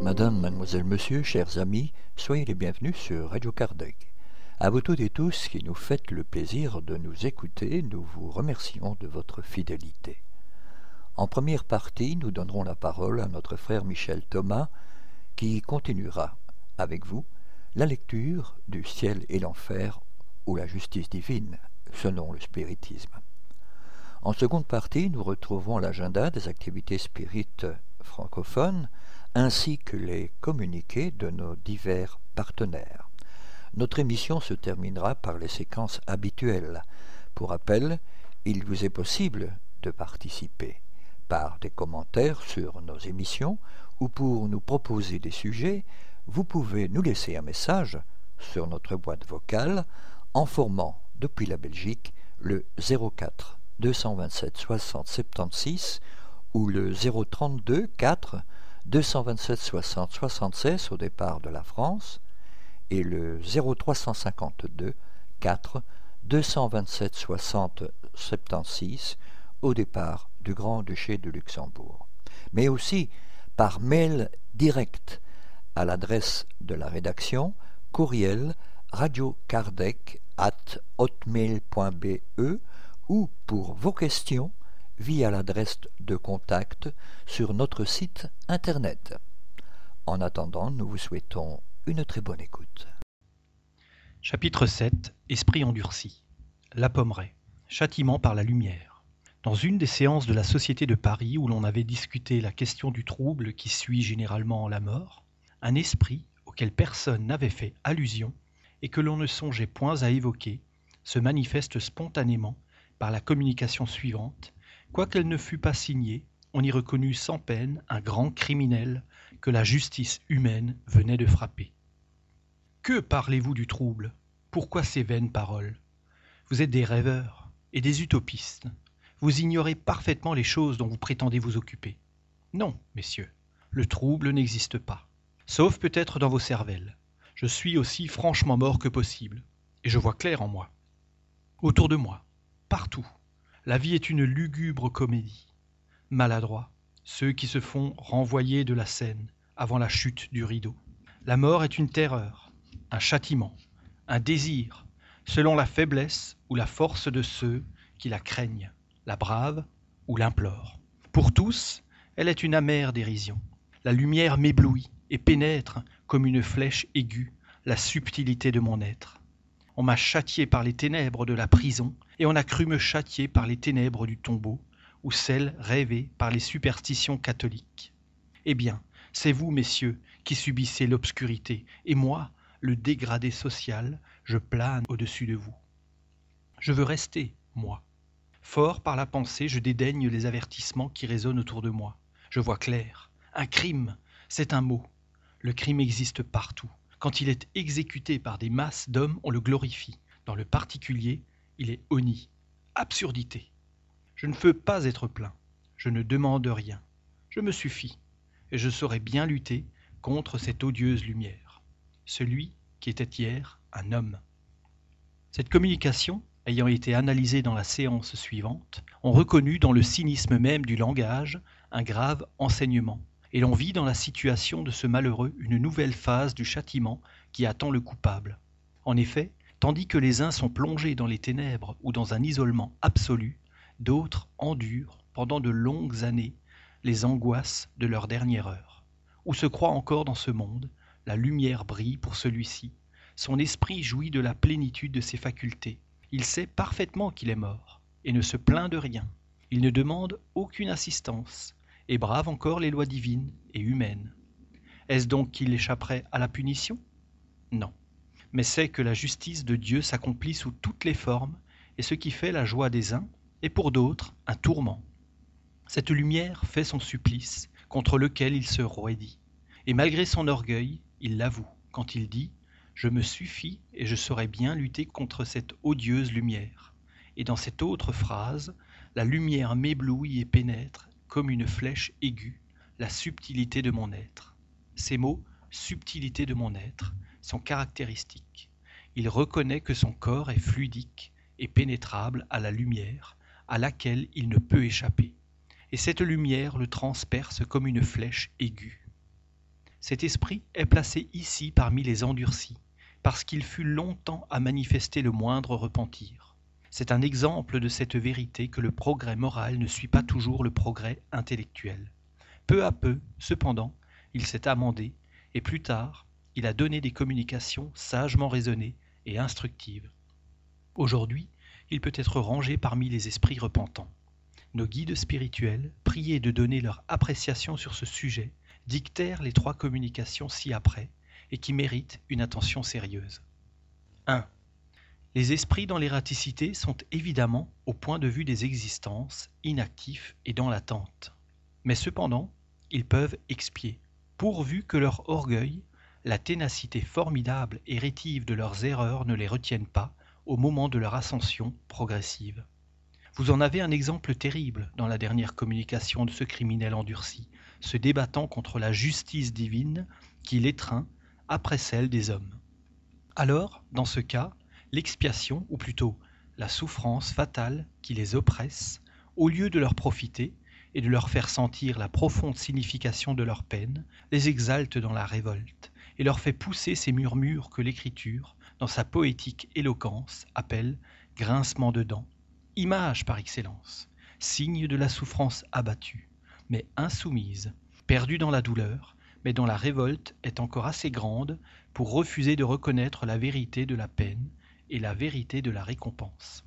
Madame, mademoiselle, monsieur, chers amis, soyez les bienvenus sur Radio Kardec. À vous toutes et tous qui nous faites le plaisir de nous écouter, nous vous remercions de votre fidélité. En première partie, nous donnerons la parole à notre frère Michel Thomas, qui continuera avec vous la lecture du ciel et l'enfer ou la justice divine, selon le spiritisme. En seconde partie, nous retrouvons l'agenda des activités spirites francophones, ainsi que les communiqués de nos divers partenaires. Notre émission se terminera par les séquences habituelles. Pour rappel, il vous est possible de participer par des commentaires sur nos émissions ou pour nous proposer des sujets, vous pouvez nous laisser un message sur notre boîte vocale en formant depuis la Belgique le 04 227 60 76 ou le 032 4 227 60 76 au départ de la France et le 0352 4 227 60 76 au départ du Grand-Duché de Luxembourg, mais aussi par mail direct à l'adresse de la rédaction courriel radiocardec at hotmail.be ou pour vos questions via l'adresse de contact sur notre site internet. En attendant, nous vous souhaitons une très bonne écoute. Chapitre 7 Esprit endurci. La pommeraie. Châtiment par la lumière. Dans une des séances de la Société de Paris où l'on avait discuté la question du trouble qui suit généralement la mort, un esprit auquel personne n'avait fait allusion et que l'on ne songeait point à évoquer se manifeste spontanément par la communication suivante Quoiqu'elle ne fût pas signée, on y reconnut sans peine un grand criminel que la justice humaine venait de frapper. Que parlez-vous du trouble? Pourquoi ces vaines paroles? Vous êtes des rêveurs et des utopistes. Vous ignorez parfaitement les choses dont vous prétendez vous occuper. Non, messieurs, le trouble n'existe pas. Sauf peut-être dans vos cervelles. Je suis aussi franchement mort que possible, et je vois clair en moi. Autour de moi, partout, la vie est une lugubre comédie. Maladroits, ceux qui se font renvoyer de la scène avant la chute du rideau. La mort est une terreur, un châtiment, un désir, selon la faiblesse ou la force de ceux qui la craignent, la bravent ou l'implorent. Pour tous, elle est une amère dérision. La lumière m'éblouit et pénètre comme une flèche aiguë la subtilité de mon être. On m'a châtié par les ténèbres de la prison, et on a cru me châtier par les ténèbres du tombeau, ou celles rêvées par les superstitions catholiques. Eh bien, c'est vous, messieurs, qui subissez l'obscurité, et moi, le dégradé social, je plane au-dessus de vous. Je veux rester, moi. Fort par la pensée, je dédaigne les avertissements qui résonnent autour de moi. Je vois clair. Un crime, c'est un mot. Le crime existe partout. Quand il est exécuté par des masses d'hommes, on le glorifie. Dans le particulier, il est honni, absurdité. Je ne veux pas être plein, je ne demande rien, je me suffis, et je saurai bien lutter contre cette odieuse lumière, celui qui était hier un homme. Cette communication, ayant été analysée dans la séance suivante, on reconnut dans le cynisme même du langage un grave enseignement et l'on vit dans la situation de ce malheureux une nouvelle phase du châtiment qui attend le coupable. En effet, tandis que les uns sont plongés dans les ténèbres ou dans un isolement absolu, d'autres endurent pendant de longues années les angoisses de leur dernière heure. Ou se croient encore dans ce monde, la lumière brille pour celui-ci, son esprit jouit de la plénitude de ses facultés, il sait parfaitement qu'il est mort, et ne se plaint de rien, il ne demande aucune assistance, et brave encore les lois divines et humaines. Est-ce donc qu'il échapperait à la punition? Non. Mais c'est que la justice de Dieu s'accomplit sous toutes les formes, et ce qui fait la joie des uns est pour d'autres un tourment. Cette lumière fait son supplice, contre lequel il se roidit. Et malgré son orgueil, il l'avoue, quand il dit Je me suffis et je saurai bien lutter contre cette odieuse lumière. Et dans cette autre phrase, la lumière m'éblouit et pénètre, comme une flèche aiguë, la subtilité de mon être. Ces mots, subtilité de mon être, sont caractéristiques. Il reconnaît que son corps est fluidique et pénétrable à la lumière, à laquelle il ne peut échapper. Et cette lumière le transperce comme une flèche aiguë. Cet esprit est placé ici parmi les endurcis, parce qu'il fut longtemps à manifester le moindre repentir. C'est un exemple de cette vérité que le progrès moral ne suit pas toujours le progrès intellectuel. Peu à peu, cependant, il s'est amendé, et plus tard, il a donné des communications sagement raisonnées et instructives. Aujourd'hui, il peut être rangé parmi les esprits repentants. Nos guides spirituels, priés de donner leur appréciation sur ce sujet, dictèrent les trois communications ci-après, et qui méritent une attention sérieuse. 1. Les esprits dans l'ératicité sont évidemment, au point de vue des existences, inactifs et dans l'attente. Mais cependant, ils peuvent expier, pourvu que leur orgueil, la ténacité formidable et rétive de leurs erreurs ne les retiennent pas au moment de leur ascension progressive. Vous en avez un exemple terrible dans la dernière communication de ce criminel endurci, se débattant contre la justice divine qui l'étreint après celle des hommes. Alors, dans ce cas, l'expiation, ou plutôt la souffrance fatale qui les oppresse, au lieu de leur profiter et de leur faire sentir la profonde signification de leur peine, les exalte dans la révolte et leur fait pousser ces murmures que l'écriture, dans sa poétique éloquence, appelle grincement de dents, image par excellence, signe de la souffrance abattue, mais insoumise, perdue dans la douleur, mais dont la révolte est encore assez grande pour refuser de reconnaître la vérité de la peine et la vérité de la récompense.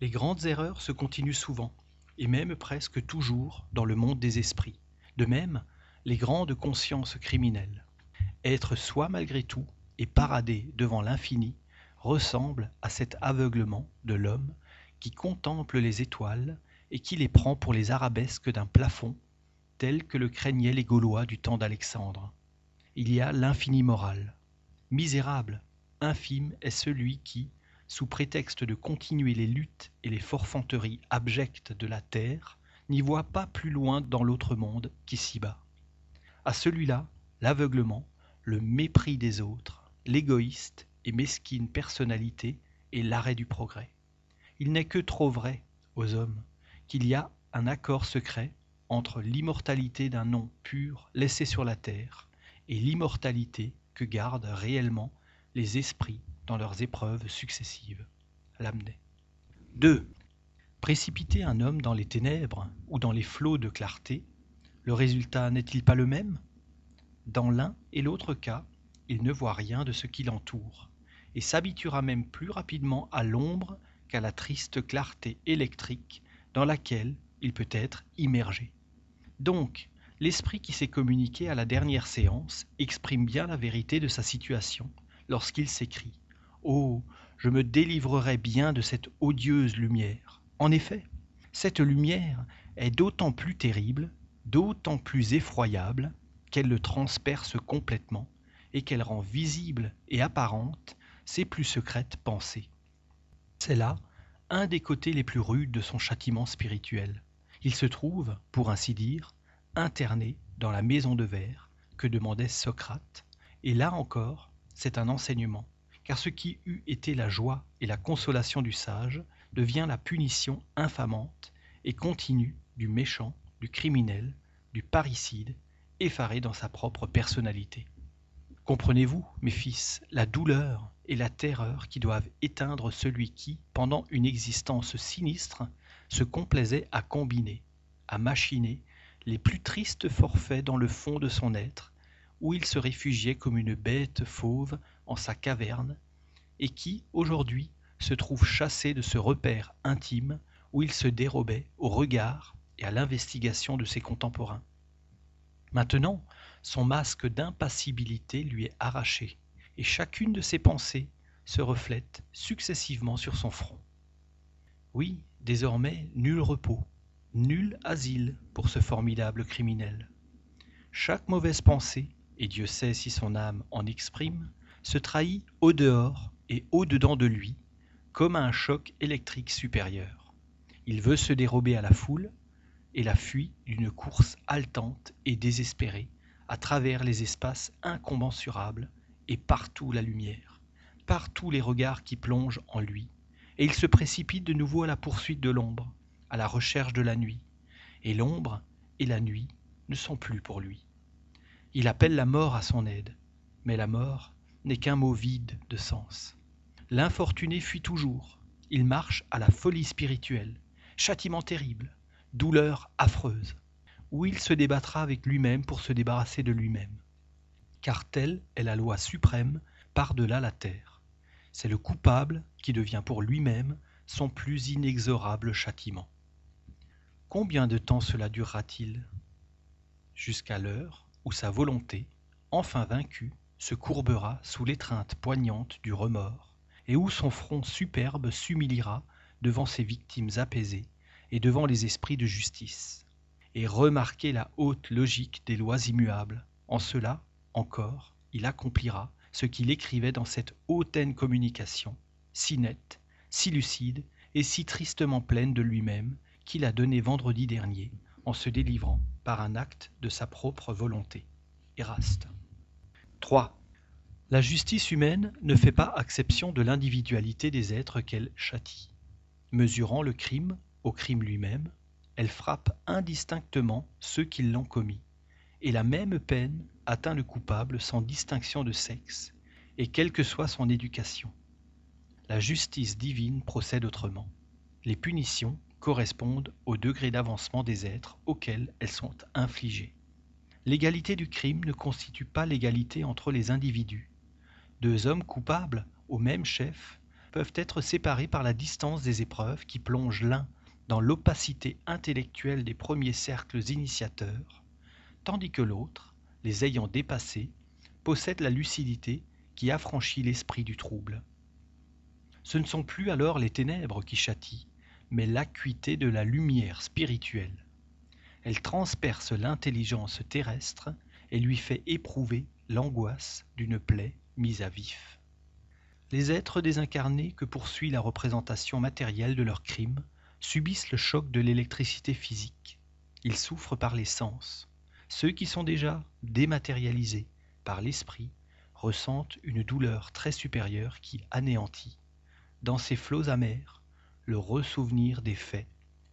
Les grandes erreurs se continuent souvent, et même presque toujours dans le monde des esprits. De même, les grandes consciences criminelles. Être soi malgré tout et parader devant l'infini ressemble à cet aveuglement de l'homme qui contemple les étoiles et qui les prend pour les arabesques d'un plafond tel que le craignaient les Gaulois du temps d'Alexandre. Il y a l'infini moral. Misérable, infime est celui qui, sous prétexte de continuer les luttes et les forfanteries abjectes de la terre, n'y voit pas plus loin dans l'autre monde qu'ici-bas. À celui-là, l'aveuglement, le mépris des autres, l'égoïste et mesquine personnalité est l'arrêt du progrès. Il n'est que trop vrai, aux hommes, qu'il y a un accord secret entre l'immortalité d'un nom pur laissé sur la terre et l'immortalité que gardent réellement les esprits dans leurs épreuves successives. Lamennais. 2. Précipiter un homme dans les ténèbres ou dans les flots de clarté, le résultat n'est-il pas le même? Dans l'un et l'autre cas, il ne voit rien de ce qui l'entoure, et s'habituera même plus rapidement à l'ombre qu'à la triste clarté électrique dans laquelle il peut être immergé. Donc, l'esprit qui s'est communiqué à la dernière séance exprime bien la vérité de sa situation lorsqu'il s'écrie Oh, je me délivrerai bien de cette odieuse lumière. En effet, cette lumière est d'autant plus terrible, d'autant plus effroyable qu'elle le transperce complètement et qu'elle rend visible et apparente ses plus secrètes pensées. C'est là un des côtés les plus rudes de son châtiment spirituel. Il se trouve, pour ainsi dire, interné dans la maison de verre que demandait Socrate, et là encore, c'est un enseignement, car ce qui eût été la joie et la consolation du sage devient la punition infamante et continue du méchant, du criminel, du parricide, effaré dans sa propre personnalité. Comprenez-vous, mes fils, la douleur et la terreur qui doivent éteindre celui qui, pendant une existence sinistre, se complaisait à combiner, à machiner les plus tristes forfaits dans le fond de son être, où il se réfugiait comme une bête fauve en sa caverne, et qui, aujourd'hui, se trouve chassé de ce repère intime où il se dérobait au regard et à l'investigation de ses contemporains. Maintenant, son masque d'impassibilité lui est arraché, et chacune de ses pensées se reflète successivement sur son front. Oui, désormais nul repos, nul asile pour ce formidable criminel. Chaque mauvaise pensée, et Dieu sait si son âme en exprime, se trahit au dehors et au dedans de lui, comme un choc électrique supérieur. Il veut se dérober à la foule, et la fuit d'une course haletante et désespérée à travers les espaces incommensurables et partout la lumière, partout les regards qui plongent en lui, et il se précipite de nouveau à la poursuite de l'ombre, à la recherche de la nuit, et l'ombre et la nuit ne sont plus pour lui. Il appelle la mort à son aide, mais la mort n'est qu'un mot vide de sens. L'infortuné fuit toujours, il marche à la folie spirituelle, châtiment terrible, douleur affreuse, où il se débattra avec lui-même pour se débarrasser de lui-même. Car telle est la loi suprême par-delà la terre. C'est le coupable qui devient pour lui-même son plus inexorable châtiment. Combien de temps cela durera-t-il Jusqu'à l'heure où sa volonté, enfin vaincue, se courbera sous l'étreinte poignante du remords, et où son front superbe s'humiliera devant ses victimes apaisées et devant les esprits de justice. Et remarquez la haute logique des lois immuables. En cela, encore, il accomplira ce qu'il écrivait dans cette hautaine communication, si nette, si lucide et si tristement pleine de lui-même, qu'il a donnée vendredi dernier en se délivrant par un acte de sa propre volonté. Eraste. 3. La justice humaine ne fait pas exception de l'individualité des êtres qu'elle châtie. Mesurant le crime au crime lui-même, elle frappe indistinctement ceux qui l'ont commis, et la même peine atteint le coupable sans distinction de sexe, et quelle que soit son éducation. La justice divine procède autrement. Les punitions correspondent au degré d'avancement des êtres auxquels elles sont infligées. L'égalité du crime ne constitue pas l'égalité entre les individus. Deux hommes coupables au même chef peuvent être séparés par la distance des épreuves qui plongent l'un dans l'opacité intellectuelle des premiers cercles initiateurs, tandis que l'autre, les ayant dépassés, possède la lucidité qui affranchit l'esprit du trouble. Ce ne sont plus alors les ténèbres qui châtient, mais l'acuité de la lumière spirituelle. Elle transperce l'intelligence terrestre et lui fait éprouver l'angoisse d'une plaie mise à vif. Les êtres désincarnés que poursuit la représentation matérielle de leurs crimes subissent le choc de l'électricité physique. Ils souffrent par les sens. Ceux qui sont déjà dématérialisés par l'esprit ressentent une douleur très supérieure qui anéantit, dans ces flots amers, le ressouvenir des faits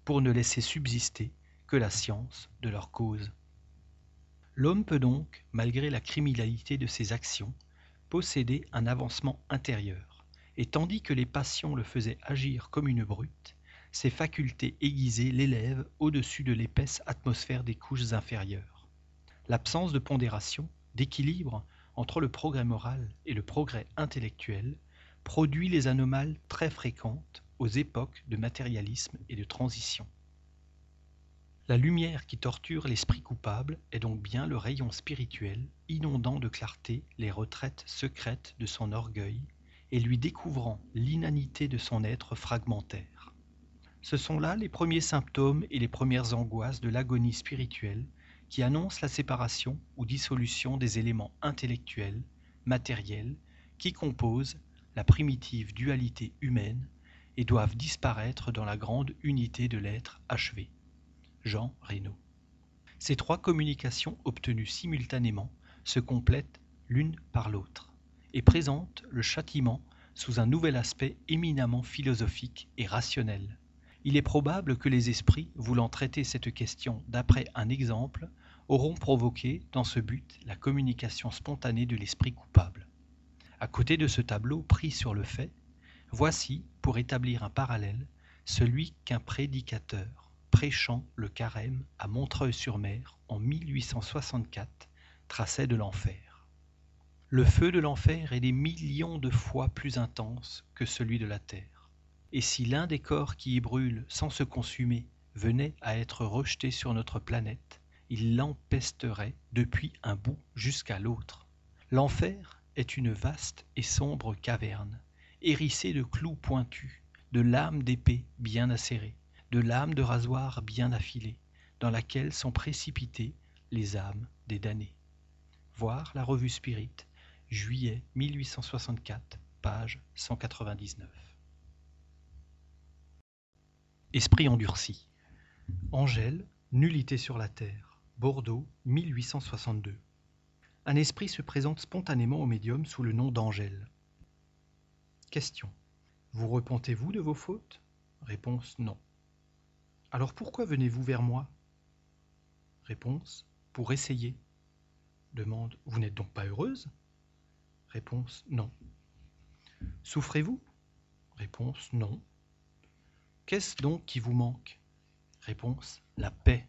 pour ne laisser subsister que la science de leur cause. L'homme peut donc, malgré la criminalité de ses actions, posséder un avancement intérieur, et tandis que les passions le faisaient agir comme une brute, ses facultés aiguisées l'élèvent au-dessus de l'épaisse atmosphère des couches inférieures. L'absence de pondération, d'équilibre entre le progrès moral et le progrès intellectuel produit les anomales très fréquentes aux époques de matérialisme et de transition. La lumière qui torture l'esprit coupable est donc bien le rayon spirituel inondant de clarté les retraites secrètes de son orgueil et lui découvrant l'inanité de son être fragmentaire. Ce sont là les premiers symptômes et les premières angoisses de l'agonie spirituelle qui annoncent la séparation ou dissolution des éléments intellectuels, matériels, qui composent la primitive dualité humaine et doivent disparaître dans la grande unité de l'être achevé. Jean Reynaud. Ces trois communications obtenues simultanément se complètent l'une par l'autre et présentent le châtiment sous un nouvel aspect éminemment philosophique et rationnel. Il est probable que les esprits, voulant traiter cette question d'après un exemple, auront provoqué dans ce but la communication spontanée de l'esprit coupable. À côté de ce tableau pris sur le fait, Voici, pour établir un parallèle, celui qu'un prédicateur, prêchant le carême à Montreuil-sur-Mer en 1864, traçait de l'enfer. Le feu de l'enfer est des millions de fois plus intense que celui de la terre. Et si l'un des corps qui y brûlent sans se consumer venait à être rejeté sur notre planète, il l'empesterait depuis un bout jusqu'à l'autre. L'enfer est une vaste et sombre caverne hérissée de clous pointus, de lames d'épée bien acérées, de lames de rasoir bien affilées, dans laquelle sont précipitées les âmes des damnés. Voir la revue Spirit, juillet 1864, page 199. Esprit endurci. Angèle, Nullité sur la terre, Bordeaux, 1862. Un esprit se présente spontanément au médium sous le nom d'Angèle. Question. Vous repentez-vous de vos fautes? Réponse non. Alors pourquoi venez-vous vers moi? Réponse Pour essayer. Demande Vous n'êtes donc pas heureuse? Réponse Non. Souffrez-vous? Réponse Non. Qu'est-ce donc qui vous manque? Réponse La paix.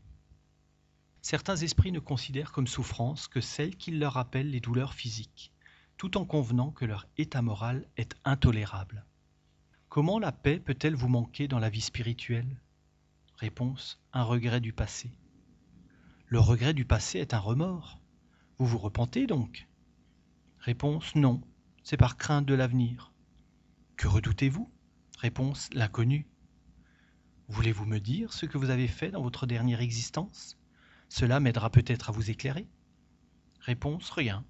Certains esprits ne considèrent comme souffrance que celle qui leur rappelle les douleurs physiques, tout en convenant que leur état moral est intolérable. Comment la paix peut-elle vous manquer dans la vie spirituelle? Réponse Un regret du passé. Le regret du passé est un remords. Vous vous repentez donc? Réponse Non, c'est par crainte de l'avenir. Que redoutez-vous? Réponse L'inconnu. Voulez-vous me dire ce que vous avez fait dans votre dernière existence? Cela m'aidera peut-être à vous éclairer. Réponse Rien.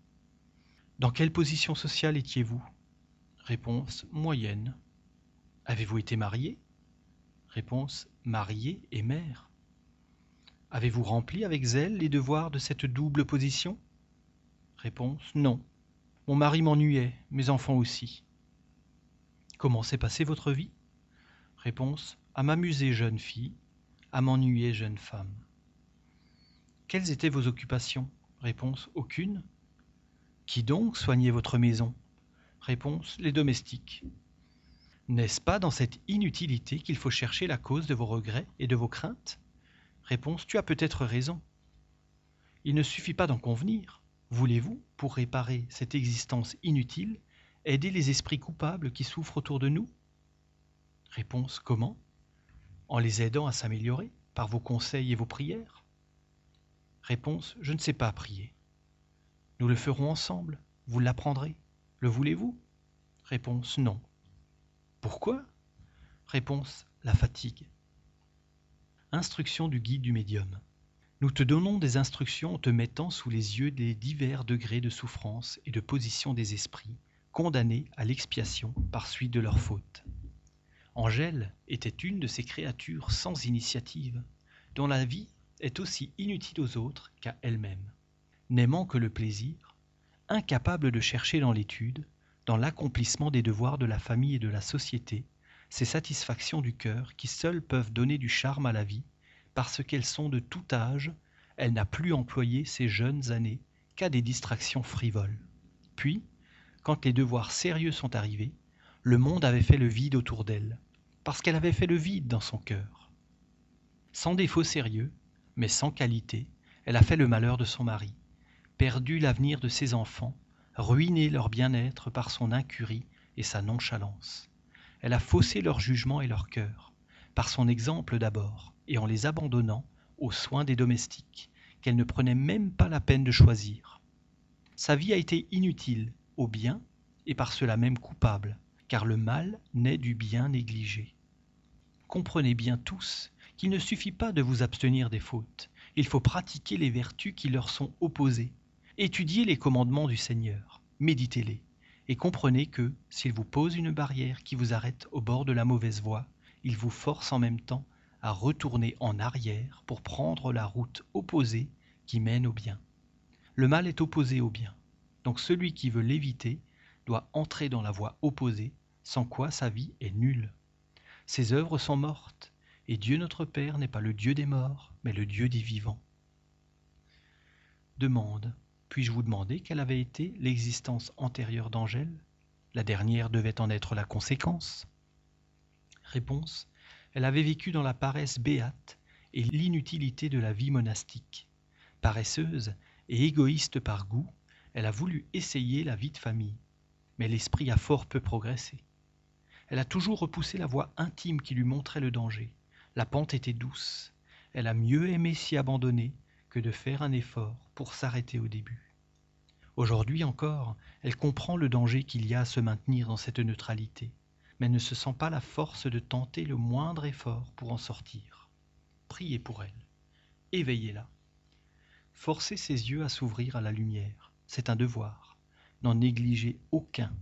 Dans quelle position sociale étiez-vous? Réponse Moyenne. Avez-vous été marié? Réponse marié et mère. Avez-vous rempli avec zèle les devoirs de cette double position? Réponse non. Mon mari m'ennuyait, mes enfants aussi. Comment s'est passée votre vie? Réponse à m'amuser jeune fille, à m'ennuyer jeune femme. Quelles étaient vos occupations? Réponse aucune. Qui donc soignait votre maison? Réponse les domestiques. N'est-ce pas dans cette inutilité qu'il faut chercher la cause de vos regrets et de vos craintes? Réponse Tu as peut-être raison. Il ne suffit pas d'en convenir. Voulez-vous, pour réparer cette existence inutile, aider les esprits coupables qui souffrent autour de nous? Réponse Comment? En les aidant à s'améliorer par vos conseils et vos prières Réponse Je ne sais pas prier. Nous le ferons ensemble. Vous l'apprendrez. Le voulez-vous Réponse Non. Pourquoi Réponse La fatigue. Instruction du guide du médium. Nous te donnons des instructions en te mettant sous les yeux des divers degrés de souffrance et de position des esprits, condamnés à l'expiation par suite de leurs fautes. Angèle était une de ces créatures sans initiative, dont la vie est aussi inutile aux autres qu'à elle-même, n'aimant que le plaisir, incapable de chercher dans l'étude, dans l'accomplissement des devoirs de la famille et de la société, ces satisfactions du cœur qui seules peuvent donner du charme à la vie, parce qu'elles sont de tout âge, elle n'a plus employé ces jeunes années qu'à des distractions frivoles. Puis, quand les devoirs sérieux sont arrivés, le monde avait fait le vide autour d'elle, parce qu'elle avait fait le vide dans son cœur. Sans défaut sérieux, mais sans qualité, elle a fait le malheur de son mari, perdu l'avenir de ses enfants, ruiné leur bien-être par son incurie et sa nonchalance. Elle a faussé leur jugement et leur cœur, par son exemple d'abord, et en les abandonnant aux soins des domestiques, qu'elle ne prenait même pas la peine de choisir. Sa vie a été inutile, au bien, et par cela même coupable, car le mal naît du bien négligé. Comprenez bien tous qu'il ne suffit pas de vous abstenir des fautes, il faut pratiquer les vertus qui leur sont opposées, Étudiez les commandements du Seigneur, méditez-les, et comprenez que, s'il vous pose une barrière qui vous arrête au bord de la mauvaise voie, il vous force en même temps à retourner en arrière pour prendre la route opposée qui mène au bien. Le mal est opposé au bien, donc celui qui veut l'éviter doit entrer dans la voie opposée, sans quoi sa vie est nulle. Ses œuvres sont mortes, et Dieu notre Père n'est pas le Dieu des morts, mais le Dieu des vivants. Demande puis-je vous demander quelle avait été l'existence antérieure d'Angèle? La dernière devait en être la conséquence. Réponse Elle avait vécu dans la paresse béate et l'inutilité de la vie monastique. Paresseuse et égoïste par goût, elle a voulu essayer la vie de famille, mais l'esprit a fort peu progressé. Elle a toujours repoussé la voie intime qui lui montrait le danger. La pente était douce. Elle a mieux aimé s'y abandonner que de faire un effort pour s'arrêter au début. Aujourd'hui encore, elle comprend le danger qu'il y a à se maintenir dans cette neutralité, mais ne se sent pas la force de tenter le moindre effort pour en sortir. Priez pour elle, éveillez-la. Forcez ses yeux à s'ouvrir à la lumière, c'est un devoir, n'en négligez aucun.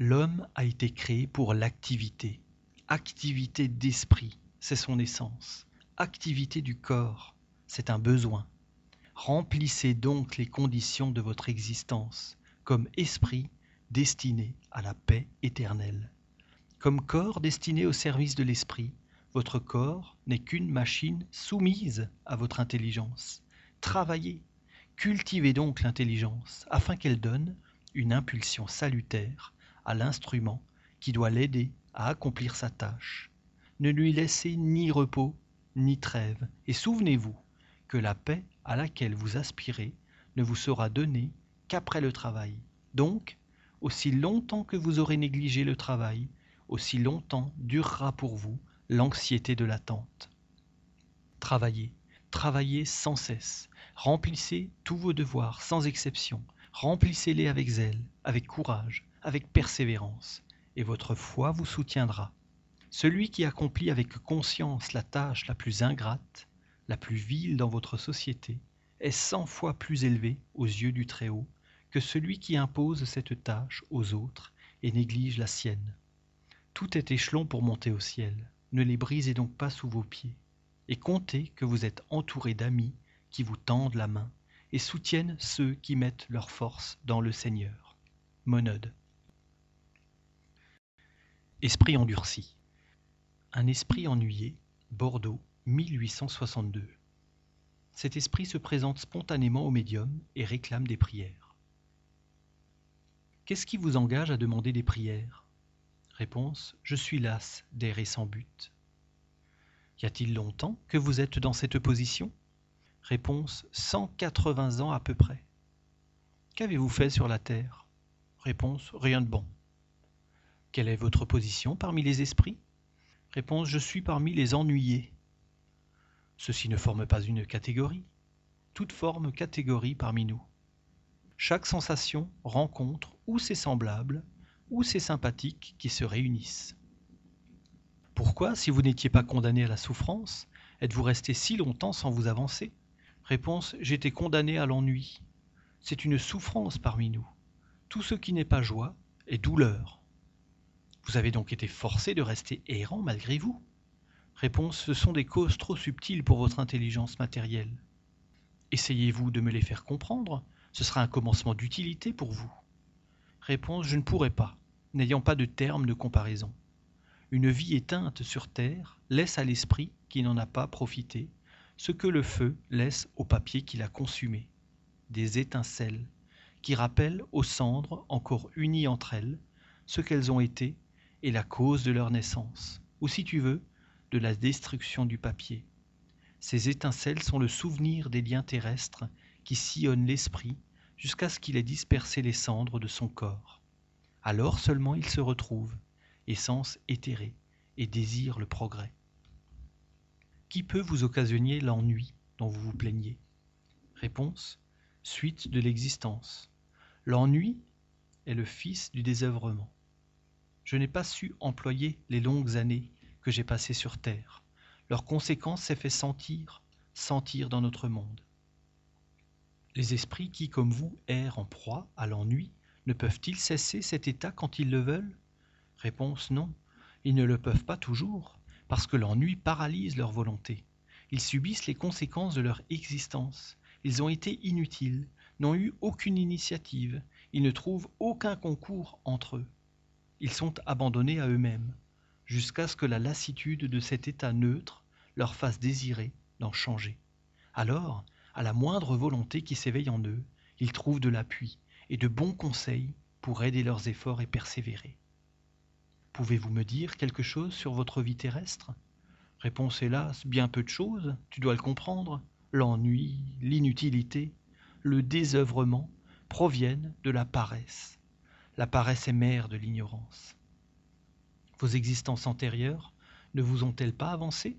L'homme a été créé pour l'activité, activité d'esprit, c'est son essence, activité du corps, c'est un besoin. Remplissez donc les conditions de votre existence comme esprit destiné à la paix éternelle. Comme corps destiné au service de l'esprit, votre corps n'est qu'une machine soumise à votre intelligence. Travaillez, cultivez donc l'intelligence afin qu'elle donne une impulsion salutaire à l'instrument qui doit l'aider à accomplir sa tâche. Ne lui laissez ni repos ni trêve, et souvenez-vous que la paix à laquelle vous aspirez ne vous sera donnée qu'après le travail. Donc, aussi longtemps que vous aurez négligé le travail, aussi longtemps durera pour vous l'anxiété de l'attente. Travaillez, travaillez sans cesse, remplissez tous vos devoirs sans exception, remplissez-les avec zèle, avec courage, avec persévérance, et votre foi vous soutiendra. Celui qui accomplit avec conscience la tâche la plus ingrate, la plus vile dans votre société, est cent fois plus élevé aux yeux du Très-Haut que celui qui impose cette tâche aux autres et néglige la sienne. Tout est échelon pour monter au ciel. Ne les brisez donc pas sous vos pieds. Et comptez que vous êtes entouré d'amis qui vous tendent la main et soutiennent ceux qui mettent leur force dans le Seigneur. Monode. Esprit endurci. Un esprit ennuyé, Bordeaux, 1862. Cet esprit se présente spontanément au médium et réclame des prières. Qu'est-ce qui vous engage à demander des prières? Réponse Je suis las d'errer sans but. Y a-t-il longtemps que vous êtes dans cette position? Réponse 180 ans à peu près. Qu'avez-vous fait sur la terre? Réponse Rien de bon. Quelle est votre position parmi les esprits? Réponse Je suis parmi les ennuyés. Ceci ne forme pas une catégorie. Toute forme catégorie parmi nous. Chaque sensation rencontre ou ses semblables ou ses sympathiques qui se réunissent. Pourquoi, si vous n'étiez pas condamné à la souffrance, êtes-vous resté si longtemps sans vous avancer? Réponse J'étais condamné à l'ennui. C'est une souffrance parmi nous. Tout ce qui n'est pas joie est douleur. Vous avez donc été forcé de rester errant malgré vous? Réponse Ce sont des causes trop subtiles pour votre intelligence matérielle. Essayez-vous de me les faire comprendre? Ce sera un commencement d'utilité pour vous. Réponse Je ne pourrai pas, n'ayant pas de terme de comparaison. Une vie éteinte sur terre laisse à l'esprit qui n'en a pas profité ce que le feu laisse au papier qui l'a consumé, des étincelles qui rappellent aux cendres encore unies entre elles ce qu'elles ont été et la cause de leur naissance, ou si tu veux, de la destruction du papier. Ces étincelles sont le souvenir des liens terrestres qui sillonnent l'esprit jusqu'à ce qu'il ait dispersé les cendres de son corps. Alors seulement il se retrouve, essence éthérée, et désire le progrès. Qui peut vous occasionner l'ennui dont vous vous plaignez? Réponse Suite de l'existence. L'ennui est le fils du désœuvrement. Je n'ai pas su employer les longues années que j'ai passées sur Terre. Leur conséquence s'est fait sentir, sentir dans notre monde. Les esprits qui, comme vous, errent en proie à l'ennui, ne peuvent-ils cesser cet état quand ils le veulent? Réponse non, ils ne le peuvent pas toujours, parce que l'ennui paralyse leur volonté. Ils subissent les conséquences de leur existence. Ils ont été inutiles, n'ont eu aucune initiative, ils ne trouvent aucun concours entre eux. Ils sont abandonnés à eux-mêmes, jusqu'à ce que la lassitude de cet état neutre leur fasse désirer d'en changer. Alors, à la moindre volonté qui s'éveille en eux, ils trouvent de l'appui et de bons conseils pour aider leurs efforts et persévérer. Pouvez-vous me dire quelque chose sur votre vie terrestre? Réponse hélas, bien peu de choses, tu dois le comprendre. L'ennui, l'inutilité, le désœuvrement proviennent de la paresse. La paresse est mère de l'ignorance. Vos existences antérieures ne vous ont-elles pas avancé?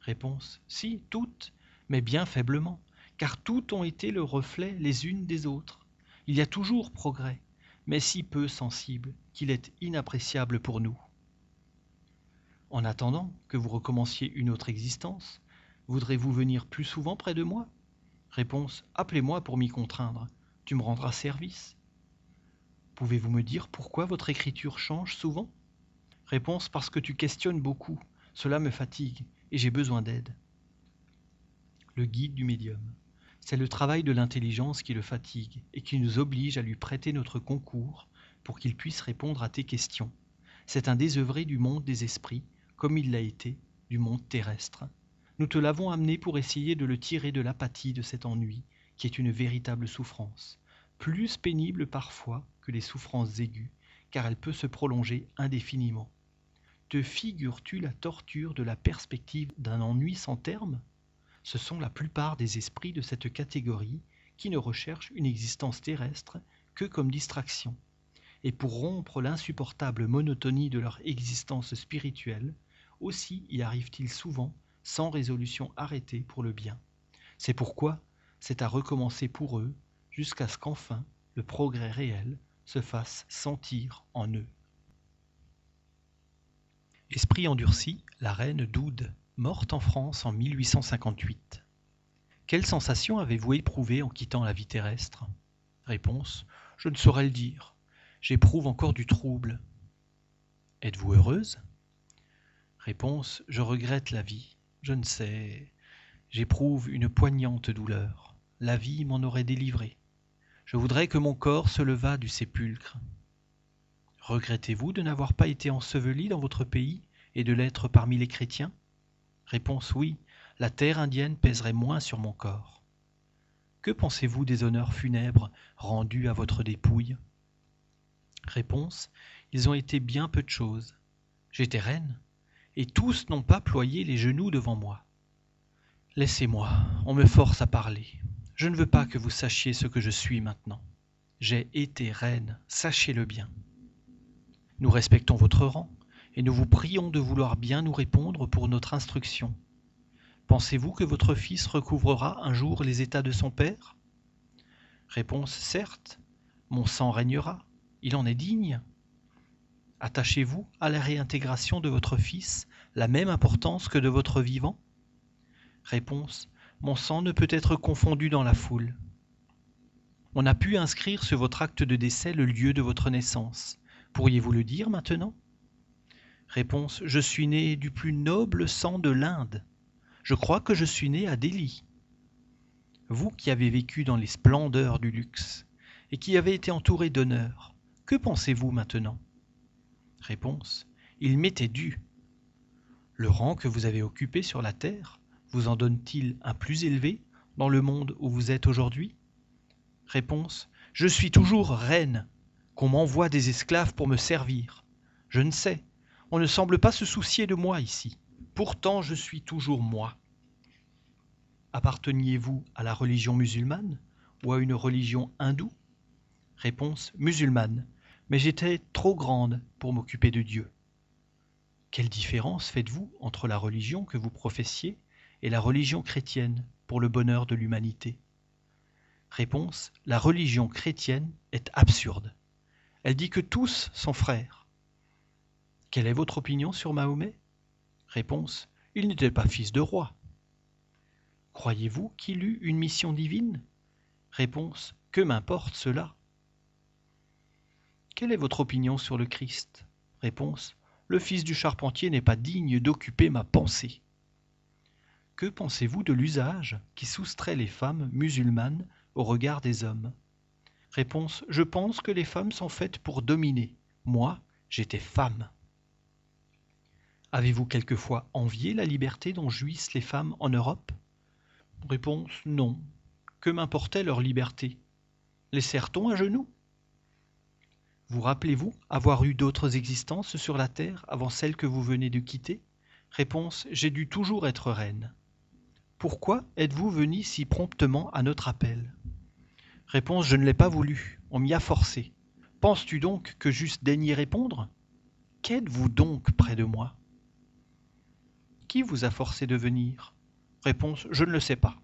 Réponse Si, toutes, mais bien faiblement, car toutes ont été le reflet les unes des autres. Il y a toujours progrès, mais si peu sensible qu'il est inappréciable pour nous. En attendant que vous recommenciez une autre existence, voudrez-vous venir plus souvent près de moi? Réponse Appelez-moi pour m'y contraindre, tu me rendras service. Pouvez-vous me dire pourquoi votre écriture change souvent? Réponse Parce que tu questionnes beaucoup, cela me fatigue, et j'ai besoin d'aide. Le guide du médium. C'est le travail de l'intelligence qui le fatigue et qui nous oblige à lui prêter notre concours pour qu'il puisse répondre à tes questions. C'est un désœuvré du monde des esprits, comme il l'a été du monde terrestre. Nous te l'avons amené pour essayer de le tirer de l'apathie de cet ennui, qui est une véritable souffrance, plus pénible parfois que les souffrances aiguës, car elle peut se prolonger indéfiniment. Te figures-tu la torture de la perspective d'un ennui sans terme? Ce sont la plupart des esprits de cette catégorie qui ne recherchent une existence terrestre que comme distraction. Et pour rompre l'insupportable monotonie de leur existence spirituelle, aussi y arrivent-ils souvent sans résolution arrêtée pour le bien. C'est pourquoi c'est à recommencer pour eux jusqu'à ce qu'enfin le progrès réel se fasse sentir en eux. Esprit endurci, la reine d'Oude morte en France en 1858. Quelle sensation avez-vous éprouvée en quittant la vie terrestre? Réponse Je ne saurais le dire. J'éprouve encore du trouble. Êtes-vous heureuse? Réponse Je regrette la vie. Je ne sais. J'éprouve une poignante douleur. La vie m'en aurait délivré. Je voudrais que mon corps se levât du sépulcre. Regrettez-vous de n'avoir pas été enseveli dans votre pays et de l'être parmi les chrétiens? Réponse oui, la terre indienne pèserait moins sur mon corps. Que pensez-vous des honneurs funèbres rendus à votre dépouille? Réponse Ils ont été bien peu de choses. J'étais reine, et tous n'ont pas ployé les genoux devant moi. Laissez-moi, on me force à parler. Je ne veux pas que vous sachiez ce que je suis maintenant. J'ai été reine, sachez-le bien. Nous respectons votre rang, et nous vous prions de vouloir bien nous répondre pour notre instruction. Pensez-vous que votre fils recouvrera un jour les états de son père? Réponse certes, mon sang régnera, il en est digne. Attachez-vous à la réintégration de votre fils la même importance que de votre vivant? Réponse Mon sang ne peut être confondu dans la foule. On a pu inscrire sur votre acte de décès le lieu de votre naissance. Pourriez-vous le dire maintenant? Réponse Je suis né du plus noble sang de l'Inde. Je crois que je suis né à Delhi. Vous qui avez vécu dans les splendeurs du luxe et qui avez été entouré d'honneur, que pensez-vous maintenant? Réponse Il m'était dû. Le rang que vous avez occupé sur la terre vous en donne-t-il un plus élevé dans le monde où vous êtes aujourd'hui? Réponse Je suis toujours reine, qu'on m'envoie des esclaves pour me servir. Je ne sais, on ne semble pas se soucier de moi ici. Pourtant je suis toujours moi. Apparteniez-vous à la religion musulmane ou à une religion hindoue? Réponse musulmane, mais j'étais trop grande pour m'occuper de Dieu. Quelle différence faites-vous entre la religion que vous professiez et la religion chrétienne pour le bonheur de l'humanité Réponse La religion chrétienne est absurde. Elle dit que tous sont frères quelle est votre opinion sur Mahomet? Réponse Il n'était pas fils de roi. Croyez-vous qu'il eut une mission divine? Réponse Que m'importe cela? Quelle est votre opinion sur le Christ? Réponse Le fils du charpentier n'est pas digne d'occuper ma pensée. Que pensez-vous de l'usage qui soustrait les femmes musulmanes au regard des hommes? Réponse Je pense que les femmes sont faites pour dominer. Moi, j'étais femme. Avez-vous quelquefois envié la liberté dont jouissent les femmes en Europe? Réponse non. Que m'importait leur liberté? Les sert-on à genoux? Vous rappelez-vous avoir eu d'autres existences sur la terre avant celle que vous venez de quitter? Réponse J'ai dû toujours être reine. Pourquoi êtes-vous venu si promptement à notre appel? Réponse Je ne l'ai pas voulu, on m'y a forcé. Penses-tu donc que j'eusse daigné répondre? Qu'êtes-vous donc près de moi? Qui vous a forcé de venir? Réponse Je ne le sais pas.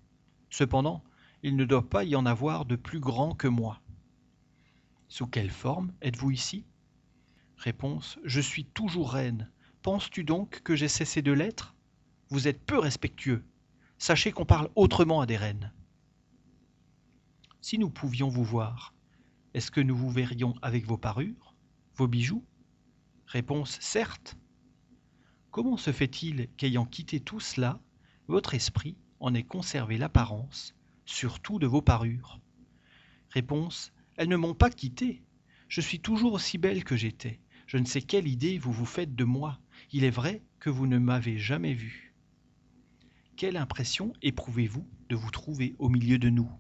Cependant, il ne doit pas y en avoir de plus grand que moi. Sous quelle forme êtes-vous ici? Réponse Je suis toujours reine. Penses-tu donc que j'ai cessé de l'être? Vous êtes peu respectueux. Sachez qu'on parle autrement à des reines. Si nous pouvions vous voir, est-ce que nous vous verrions avec vos parures, vos bijoux? Réponse Certes. comment se fait-il qu'ayant quitté tout cela, votre esprit en ait conservé l'apparence, surtout de vos parures? Réponse Elles ne m'ont pas quitté. Je suis toujours aussi belle que j'étais. Je ne sais quelle idée vous vous faites de moi. Il est vrai que vous ne m'avez jamais vue. Quelle impression éprouvez-vous de vous trouver au milieu de nous?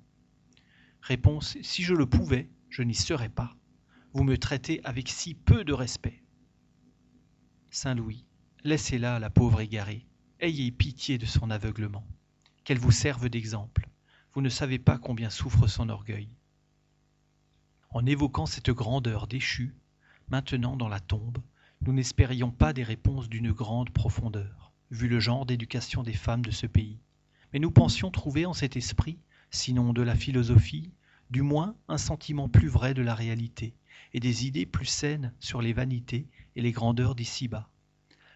Réponse Si je le pouvais, je n'y serais pas. Vous me traitez avec si peu de respect. Saint Louis, laissez-la, la pauvre égarée. Ayez pitié de son aveuglement. Qu'elle vous serve d'exemple. Vous ne savez pas combien souffre son orgueil. En évoquant cette grandeur déchue, maintenant dans la tombe, nous n'espérions pas des réponses d'une grande profondeur, vu le genre d'éducation des femmes de ce pays. Mais nous pensions trouver en cet esprit, sinon de la philosophie, du moins un sentiment plus vrai de la réalité, et des idées plus saines sur les vanités et les grandeurs d'ici-bas.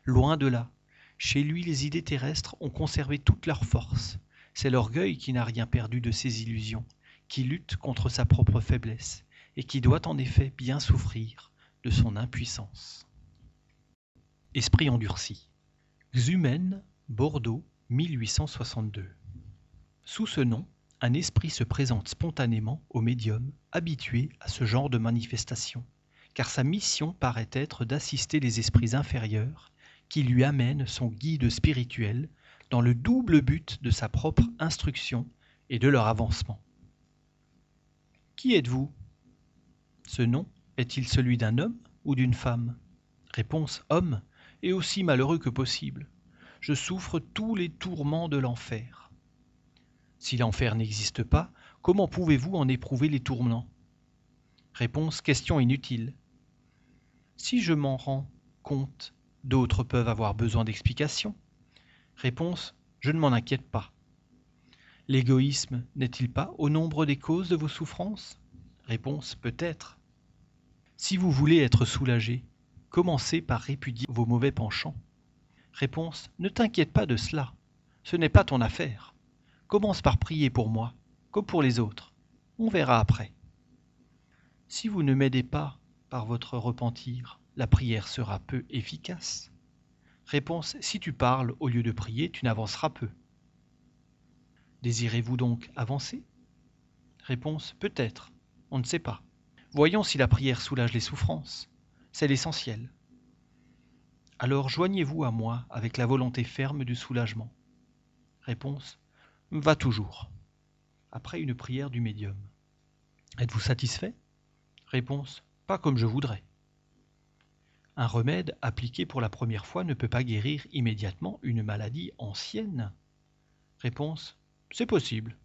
Loin de là, chez lui les idées terrestres ont conservé toute leur force. C'est l'orgueil qui n'a rien perdu de ses illusions, qui lutte contre sa propre faiblesse, et qui doit en effet bien souffrir de son impuissance. Esprit endurci. Xumen, Bordeaux, 1862. Sous ce nom, un esprit se présente spontanément au médium habitué à ce genre de manifestation, car sa mission paraît être d'assister les esprits inférieurs qui lui amènent son guide spirituel dans le double but de sa propre instruction et de leur avancement. Qui êtes-vous? Ce nom est-il celui d'un homme ou d'une femme? Réponse homme, et aussi malheureux que possible. Je souffre tous les tourments de l'enfer. Si l'enfer n'existe pas, comment pouvez-vous en éprouver les tourments? Réponse question inutile. Si je m'en rends compte, d'autres peuvent avoir besoin d'explications. Réponse je ne m'en inquiète pas. L'égoïsme n'est-il pas au nombre des causes de vos souffrances? Réponse peut-être. Si vous voulez être soulagé, commencez par répudier vos mauvais penchants. Réponse Ne t'inquiète pas de cela. Ce n'est pas ton affaire. Commence par prier pour moi, comme pour les autres. On verra après. Si vous ne m'aidez pas par votre repentir, la prière sera peu efficace. Réponse Si tu parles au lieu de prier, tu n'avanceras peu. Désirez-vous donc avancer? Réponse Peut-être on ne sait pas. Voyons si la prière soulage les souffrances. C'est l'essentiel. Alors joignez-vous à moi avec la volonté ferme du soulagement. Réponse Va toujours. Après une prière du médium. Êtes-vous satisfait? Réponse Pas comme je voudrais. Un remède appliqué pour la première fois ne peut pas guérir immédiatement une maladie ancienne. Réponse C'est possible.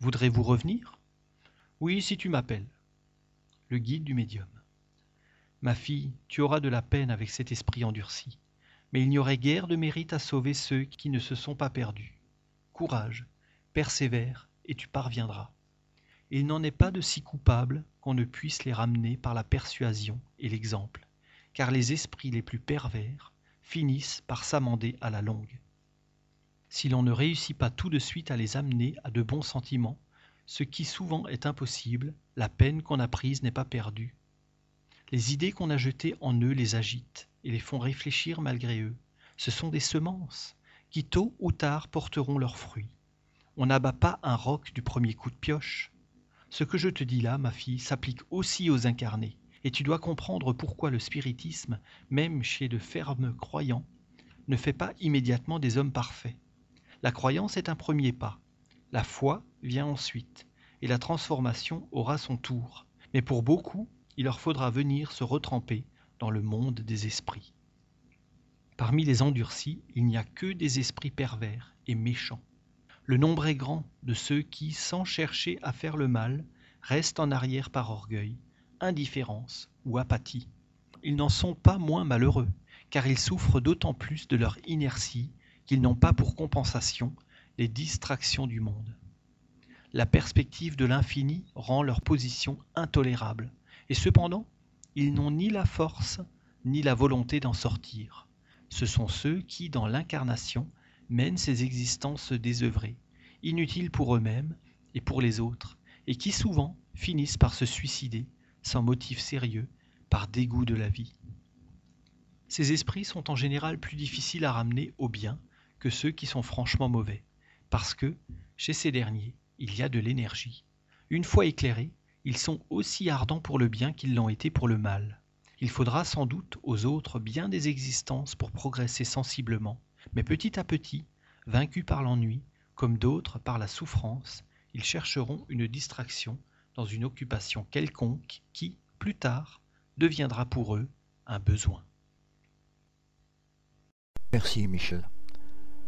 Voudrez-vous revenir? Oui, si tu m'appelles. Le guide du médium. Ma fille, tu auras de la peine avec cet esprit endurci, mais il n'y aurait guère de mérite à sauver ceux qui ne se sont pas perdus. Courage, persévère, et tu parviendras. Il n'en est pas de si coupables qu'on ne puisse les ramener par la persuasion et l'exemple, car les esprits les plus pervers finissent par s'amender à la longue. Si l'on ne réussit pas tout de suite à les amener à de bons sentiments, ce qui souvent est impossible, la peine qu'on a prise n'est pas perdue. Les idées qu'on a jetées en eux les agitent et les font réfléchir malgré eux. Ce sont des semences qui tôt ou tard porteront leurs fruits. On n'abat pas un roc du premier coup de pioche. Ce que je te dis là, ma fille, s'applique aussi aux incarnés, et tu dois comprendre pourquoi le spiritisme, même chez de fermes croyants, ne fait pas immédiatement des hommes parfaits. La croyance est un premier pas, la foi vient ensuite, et la transformation aura son tour. Mais pour beaucoup, il leur faudra venir se retremper dans le monde des esprits. Parmi les endurcis, il n'y a que des esprits pervers et méchants. Le nombre est grand de ceux qui, sans chercher à faire le mal, restent en arrière par orgueil, indifférence ou apathie. Ils n'en sont pas moins malheureux, car ils souffrent d'autant plus de leur inertie qu'ils n'ont pas pour compensation les distractions du monde. La perspective de l'infini rend leur position intolérable, et cependant, ils n'ont ni la force ni la volonté d'en sortir. Ce sont ceux qui, dans l'incarnation, mènent ces existences désœuvrées, inutiles pour eux-mêmes et pour les autres, et qui souvent finissent par se suicider sans motif sérieux, par dégoût de la vie. Ces esprits sont en général plus difficiles à ramener au bien que ceux qui sont franchement mauvais, parce que, chez ces derniers, il y a de l'énergie. Une fois éclairés, ils sont aussi ardents pour le bien qu'ils l'ont été pour le mal. Il faudra sans doute aux autres bien des existences pour progresser sensiblement, mais petit à petit, vaincus par l'ennui, comme d'autres par la souffrance, ils chercheront une distraction dans une occupation quelconque qui, plus tard, deviendra pour eux un besoin. Merci Michel.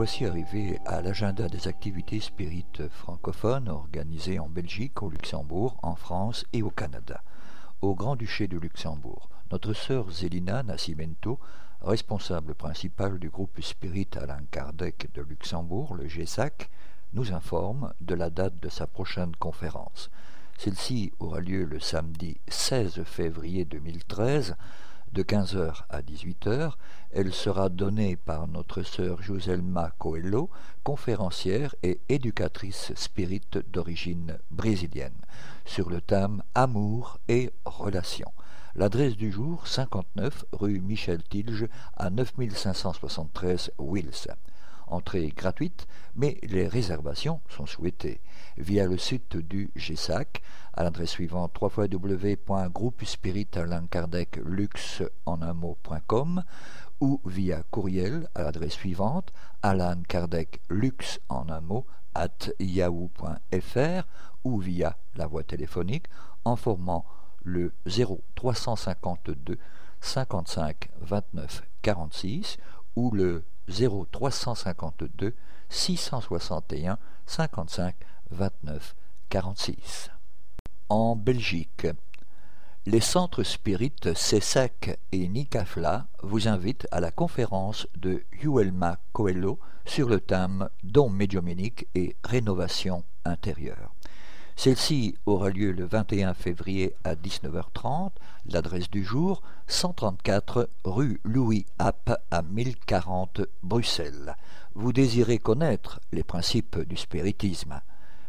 Voici arrivé à l'agenda des activités spirites francophones organisées en Belgique, au Luxembourg, en France et au Canada. Au Grand-Duché de Luxembourg, notre sœur Zélina Nascimento, responsable principale du groupe Spirit Alain Kardec de Luxembourg, le GESAC, nous informe de la date de sa prochaine conférence. Celle-ci aura lieu le samedi 16 février 2013 de 15h à 18h. Elle sera donnée par notre sœur Joselma Coelho, conférencière et éducatrice spirit d'origine brésilienne, sur le thème Amour et relations. L'adresse du jour 59 rue Michel Tilge à 9573 Wills entrée gratuite, mais les réservations sont souhaitées. Via le site du GESAC à l'adresse suivante www.groupespirit-alain-kardec-luxe-en-un-mot.com ou via courriel à l'adresse suivante Alain Kardec Luxe en un mot at yahoo.fr ou via la voie téléphonique en formant le 0352 55 29 46 ou le 0352 661 55 29 46. En Belgique, les centres spirites CESAC et Nicafla vous invitent à la conférence de Yuelma Coelho sur le thème Don médiuminique et rénovation intérieure. Celle-ci aura lieu le 21 février à 19h30. L'adresse du jour 134 rue Louis App à 1040 Bruxelles. Vous désirez connaître les principes du spiritisme.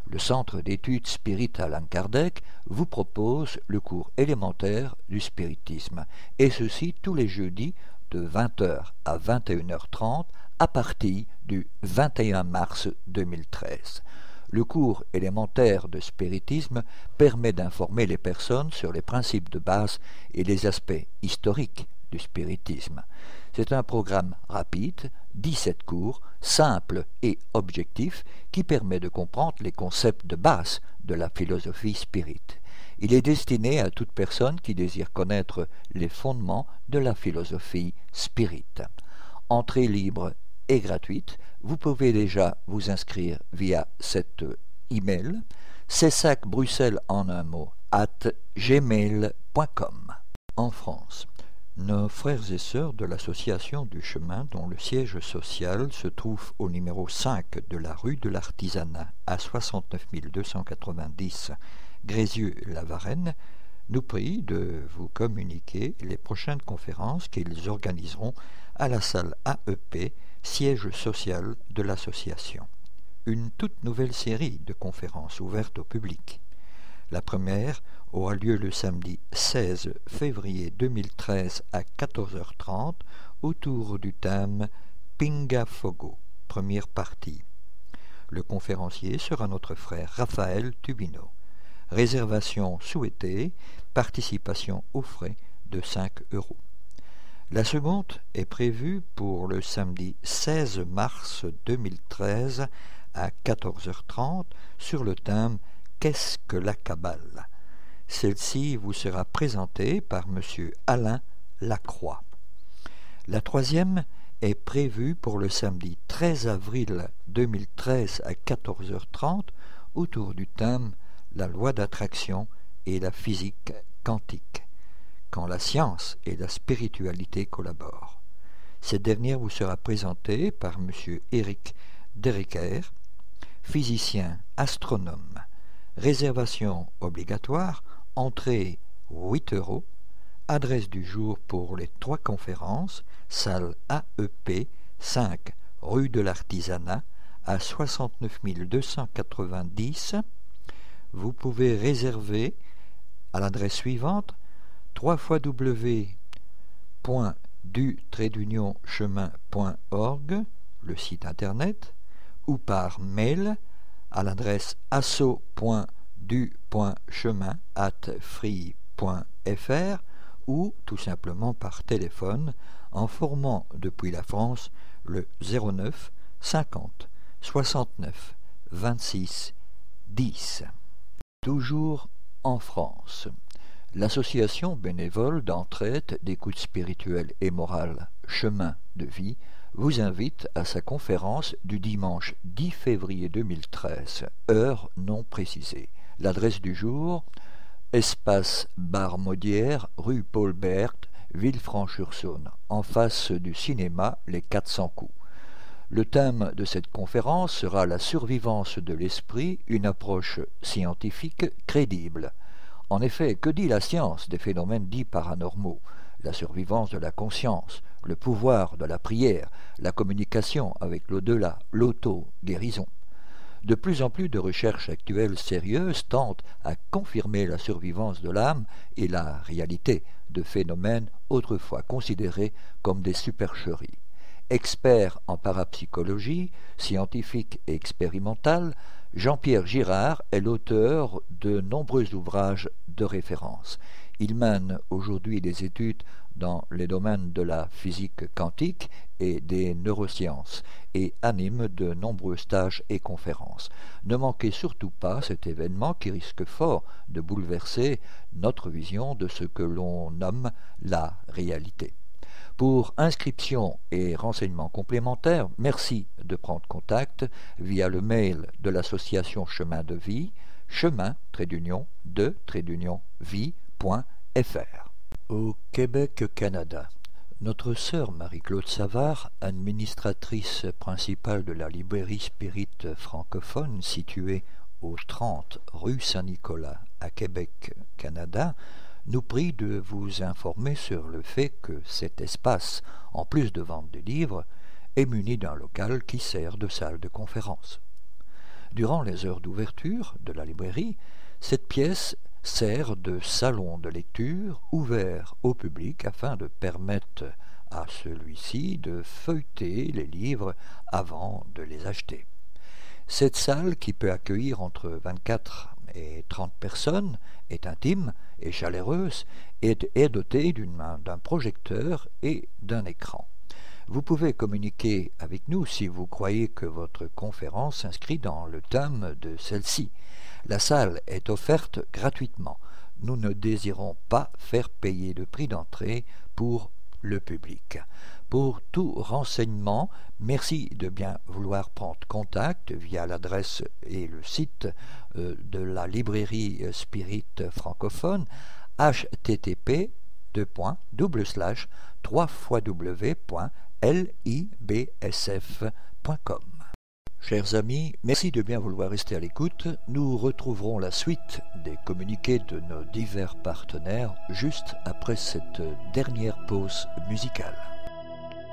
Le Centre d'études Spirit Alain Kardec vous propose le cours élémentaire du spiritisme, et ceci tous les jeudis de 20h à 21h30 à partir du 21 mars 2013. Le cours élémentaire de spiritisme permet d'informer les personnes sur les principes de base et les aspects historiques du spiritisme. C'est un programme rapide, 17 cours, simple et objectif, qui permet de comprendre les concepts de base de la philosophie spirit. Il est destiné à toute personne qui désire connaître les fondements de la philosophie spirit. Entrée libre est gratuite. Vous pouvez déjà vous inscrire via cet email bruxelles en un mot at gmail.com. En France, nos frères et sœurs de l'Association du chemin, dont le siège social se trouve au numéro 5 de la rue de l'Artisanat à 69 290 Grézieux-la-Varenne, nous prient de vous communiquer les prochaines conférences qu'ils organiseront à la salle AEP, siège social de l'association. Une toute nouvelle série de conférences ouvertes au public. La première aura lieu le samedi 16 février 2013 à 14h30 autour du thème Pinga Fogo, première partie. Le conférencier sera notre frère Raphaël Tubino. Réservation souhaitée, participation aux frais de 5 euros. La seconde est prévue pour le samedi 16 mars 2013 à 14h30 sur le thème Qu'est-ce que la Kabbale Celle-ci vous sera présentée par M. Alain Lacroix. La troisième est prévue pour le samedi 13 avril 2013 à 14h30 autour du thème La loi d'attraction et la physique quantique quand la science et la spiritualité collaborent. Cette dernière vous sera présentée par M. Eric Derricker, physicien astronome. Réservation obligatoire, entrée 8 euros, adresse du jour pour les trois conférences, salle AEP 5 rue de l'Artisanat à 69 290. Vous pouvez réserver à l'adresse suivante 3 www.du-chemin.org, le site internet, ou par mail à l'adresse asso.du.chemin@free.fr ou tout simplement par téléphone en formant depuis la France le 09 50 69 26 10. Toujours en France l'association bénévole d'entraide, d'écoute spirituelle et morale Chemin de vie vous invite à sa conférence du dimanche 10 février 2013, heure non précisée. L'adresse du jour Espace Bar Maudière, rue Paul Bert, Villefranche-sur-Saône, en face du cinéma Les 400 coups. Le thème de cette conférence sera la survivance de l'esprit, une approche scientifique crédible. En effet, que dit la science des phénomènes dits paranormaux? La survivance de la conscience, le pouvoir de la prière, la communication avec l'au-delà, l'auto-guérison. De plus en plus de recherches actuelles sérieuses tentent à confirmer la survivance de l'âme et la réalité de phénomènes autrefois considérés comme des supercheries. Expert en parapsychologie, scientifique et expérimental, Jean-Pierre Girard est l'auteur de nombreux ouvrages de référence. Il mène aujourd'hui des études dans les domaines de la physique quantique et des neurosciences et anime de nombreux stages et conférences. Ne manquez surtout pas cet événement qui risque fort de bouleverser notre vision de ce que l'on nomme la réalité. Pour inscription et renseignements complémentaires, merci de prendre contact via le mail de l'association Chemin de Vie, chemin d'union de vie.fr. Au Québec, Canada. Notre sœur Marie-Claude Savard, administratrice principale de la librairie Spirit francophone située au 30 rue Saint-Nicolas à Québec, Canada, nous prie de vous informer sur le fait que cet espace, en plus de vente de livres, est muni d'un local qui sert de salle de conférence. Durant les heures d'ouverture de la librairie, cette pièce sert de salon de lecture ouvert au public afin de permettre à celui-ci de feuilleter les livres avant de les acheter. Cette salle, qui peut accueillir entre 24 et 30 personnes, est intime et chaleureuse et est dotée d'un projecteur et d'un écran. Vous pouvez communiquer avec nous si vous croyez que votre conférence s'inscrit dans le thème de celle-ci. La salle est offerte gratuitement. Nous ne désirons pas faire payer le prix d'entrée pour le public. Pour tout renseignement, merci de bien vouloir prendre contact via l'adresse et le site euh, de la librairie Spirit francophone http 3 www.libsf.com. Chers amis, merci de bien vouloir rester à l'écoute. Nous retrouverons la suite des communiqués de nos divers partenaires juste après cette dernière pause musicale.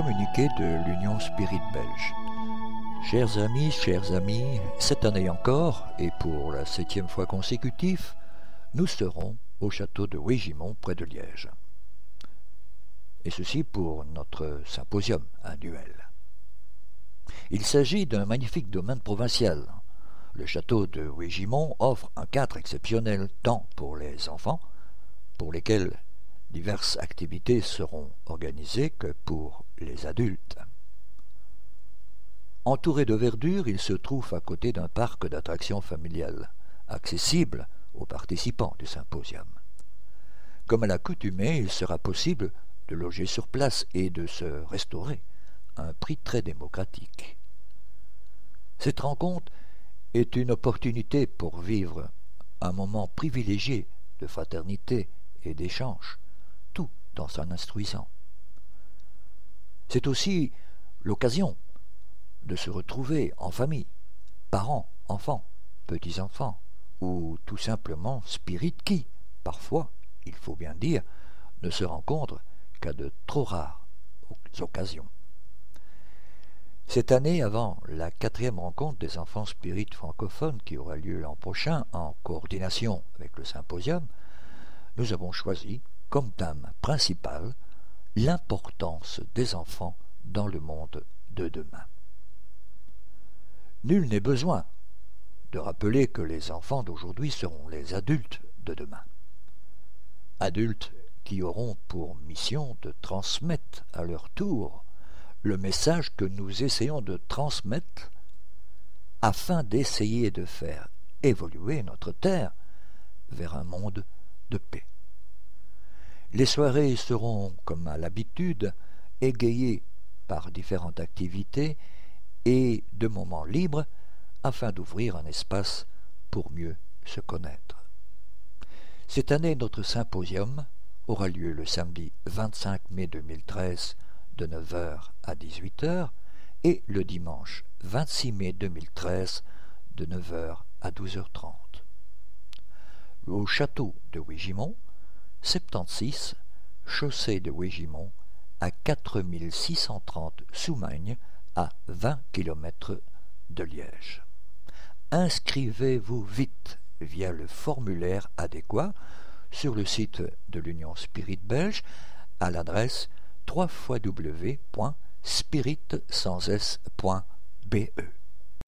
communiqué de l'Union Spirit belge. Chers amis, chers amis, cette année encore, et pour la septième fois consécutive, nous serons au château de Wégimont près de Liège. Et ceci pour notre symposium duel. Il s'agit d'un magnifique domaine provincial. Le château de Wégimont offre un cadre exceptionnel tant pour les enfants, pour lesquels diverses activités seront organisées que pour les adultes. Entouré de verdure, il se trouve à côté d'un parc d'attractions familiales, accessible aux participants du symposium. Comme à l'accoutumée, il sera possible de loger sur place et de se restaurer à un prix très démocratique. Cette rencontre est une opportunité pour vivre un moment privilégié de fraternité et d'échange dans son instruisant. C'est aussi l'occasion de se retrouver en famille, parents, enfants, petits-enfants, ou tout simplement spirit qui, parfois, il faut bien dire, ne se rencontrent qu'à de trop rares occasions. Cette année, avant la quatrième rencontre des enfants spirites francophones qui aura lieu l'an prochain en coordination avec le symposium, nous avons choisi comme thème principal l'importance des enfants dans le monde de demain. Nul n'est besoin de rappeler que les enfants d'aujourd'hui seront les adultes de demain. Adultes qui auront pour mission de transmettre à leur tour le message que nous essayons de transmettre afin d'essayer de faire évoluer notre Terre vers un monde de paix. Les soirées seront, comme à l'habitude, égayées par différentes activités et de moments libres afin d'ouvrir un espace pour mieux se connaître. Cette année, notre symposium aura lieu le samedi 25 mai 2013 de 9h à 18h et le dimanche 26 mai 2013 de 9h à 12h30. Au château de Wigimont, 76, chaussée de Wégimont, à 4630 Soumagne, à 20 km de Liège. Inscrivez-vous vite via le formulaire adéquat sur le site de l'Union Spirit Belge à l'adresse www.spirit.be.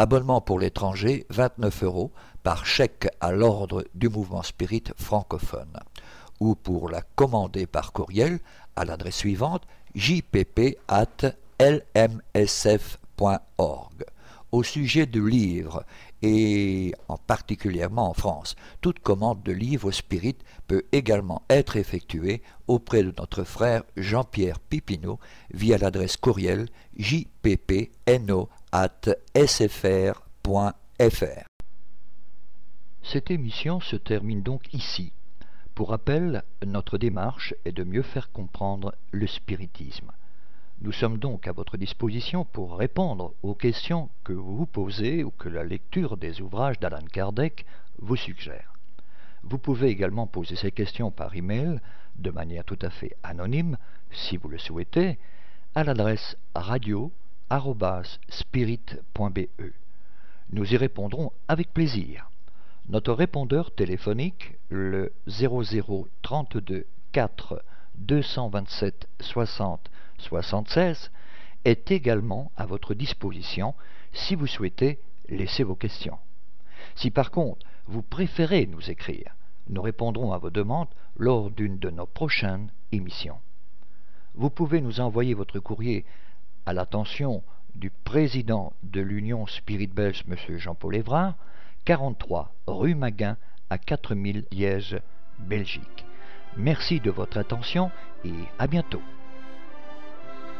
Abonnement pour l'étranger, 29 euros, par chèque à l'ordre du mouvement Spirit francophone. Ou pour la commander par courriel à l'adresse suivante, jpp.lmsf.org. Au sujet de livres, et en particulièrement en France, toute commande de livres spirit peut également être effectuée auprès de notre frère Jean-Pierre Pipineau via l'adresse courriel jppno.sfr.fr. Cette émission se termine donc ici. Pour rappel, notre démarche est de mieux faire comprendre le spiritisme. Nous sommes donc à votre disposition pour répondre aux questions que vous vous posez ou que la lecture des ouvrages d'Alan Kardec vous suggère. Vous pouvez également poser ces questions par email de manière tout à fait anonyme, si vous le souhaitez, à l'adresse radio@spirit.be. Nous y répondrons avec plaisir. Notre répondeur téléphonique, le 0032 4 227 60 76, est également à votre disposition si vous souhaitez laisser vos questions. Si par contre vous préférez nous écrire, nous répondrons à vos demandes lors d'une de nos prochaines émissions. Vous pouvez nous envoyer votre courrier à l'attention du président de l'Union Spirit Belge, M. Jean-Paul Évrard, 43 rue Maguin à 4000 Liège, Belgique. Merci de votre attention et à bientôt.